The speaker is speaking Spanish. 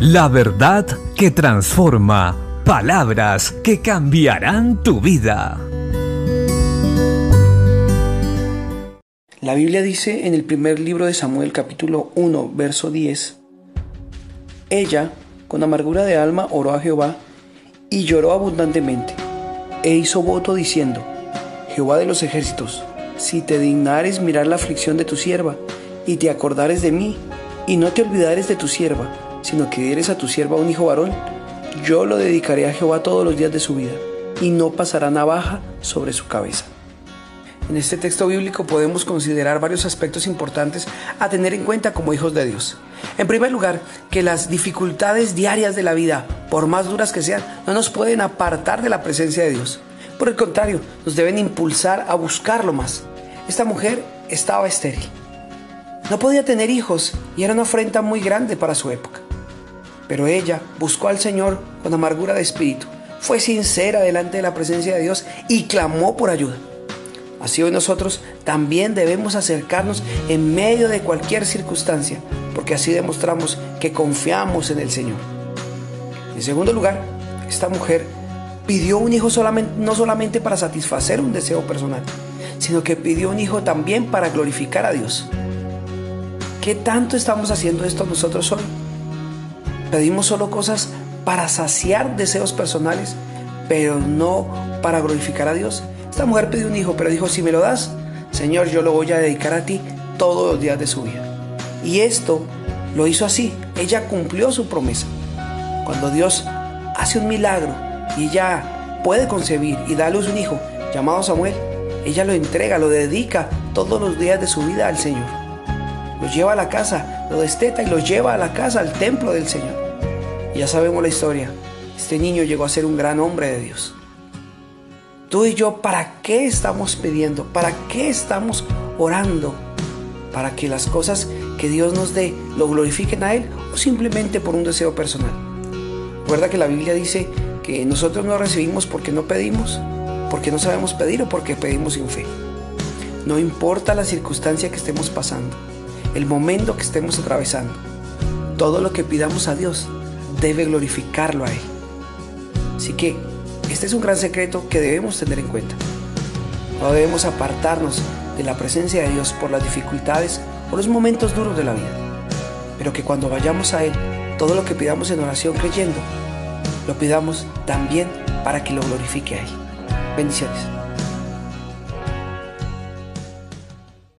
La verdad que transforma. Palabras que cambiarán tu vida. La Biblia dice en el primer libro de Samuel capítulo 1 verso 10, Ella, con amargura de alma, oró a Jehová y lloró abundantemente, e hizo voto diciendo, Jehová de los ejércitos, si te dignares mirar la aflicción de tu sierva, y te acordares de mí, y no te olvidares de tu sierva, sino que dieres a tu sierva un hijo varón, yo lo dedicaré a Jehová todos los días de su vida, y no pasará navaja sobre su cabeza. En este texto bíblico podemos considerar varios aspectos importantes a tener en cuenta como hijos de Dios. En primer lugar, que las dificultades diarias de la vida, por más duras que sean, no nos pueden apartar de la presencia de Dios. Por el contrario, nos deben impulsar a buscarlo más. Esta mujer estaba estéril. No podía tener hijos y era una afrenta muy grande para su época. Pero ella buscó al Señor con amargura de espíritu, fue sincera delante de la presencia de Dios y clamó por ayuda. Así hoy nosotros también debemos acercarnos en medio de cualquier circunstancia, porque así demostramos que confiamos en el Señor. En segundo lugar, esta mujer pidió un hijo no solamente para satisfacer un deseo personal, sino que pidió un hijo también para glorificar a Dios. ¿Qué tanto estamos haciendo esto nosotros hoy? Pedimos solo cosas para saciar deseos personales, pero no para glorificar a Dios. Esta mujer pidió un hijo, pero dijo, si me lo das, Señor, yo lo voy a dedicar a ti todos los días de su vida. Y esto lo hizo así. Ella cumplió su promesa. Cuando Dios hace un milagro y ella puede concebir y da a luz un hijo llamado Samuel, ella lo entrega, lo dedica todos los días de su vida al Señor. Lo lleva a la casa, lo desteta y lo lleva a la casa, al templo del Señor. Ya sabemos la historia. Este niño llegó a ser un gran hombre de Dios. Tú y yo, ¿para qué estamos pidiendo? ¿Para qué estamos orando? ¿Para que las cosas que Dios nos dé lo glorifiquen a Él o simplemente por un deseo personal? Recuerda que la Biblia dice que nosotros no recibimos porque no pedimos, porque no sabemos pedir o porque pedimos sin fe. No importa la circunstancia que estemos pasando, el momento que estemos atravesando, todo lo que pidamos a Dios debe glorificarlo a Él. Así que este es un gran secreto que debemos tener en cuenta. No debemos apartarnos de la presencia de Dios por las dificultades o los momentos duros de la vida, pero que cuando vayamos a Él, todo lo que pidamos en oración creyendo, lo pidamos también para que lo glorifique a Él. Bendiciones.